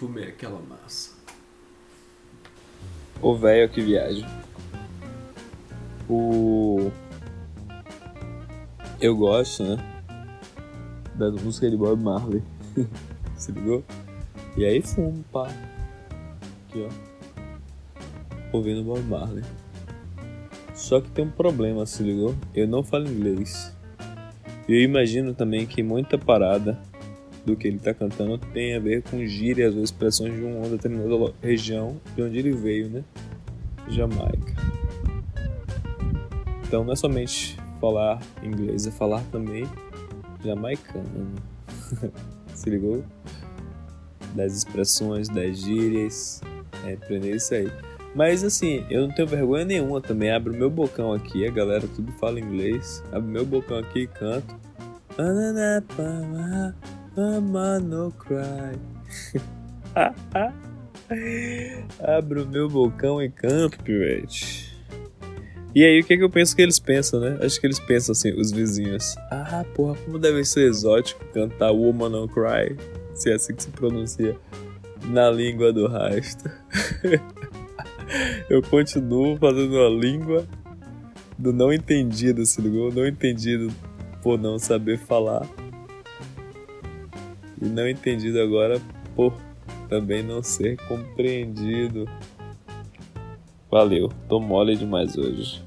Fumei aquela massa. O velho que viaja. O. Eu gosto, né? Das músicas de Bob Marley. Se ligou? E aí fumo, pá. Aqui, ó. Ouvindo Bob Marley. Só que tem um problema, se ligou? Eu não falo inglês. E eu imagino também que muita parada do que ele tá cantando tem a ver com gírias ou expressões de uma determinada região de onde ele veio, né? Jamaica. Então não é somente falar inglês, é falar também jamaicano. Se ligou? Das expressões, das gírias, é aprender isso aí. Mas assim, eu não tenho vergonha nenhuma também. Abro meu bocão aqui, a galera tudo fala inglês. Abro meu bocão aqui e canto. Mama no cry. Abro meu bocão e canto, pivete. E aí, o que, é que eu penso que eles pensam, né? Acho que eles pensam assim, os vizinhos. Ah, porra, como deve ser exótico cantar Woman No Cry, se é assim que se pronuncia, na língua do rasta. eu continuo fazendo a língua do não entendido, se ligou? Não entendido por não saber falar. E não entendido agora por também não ser compreendido. Valeu, tô mole demais hoje.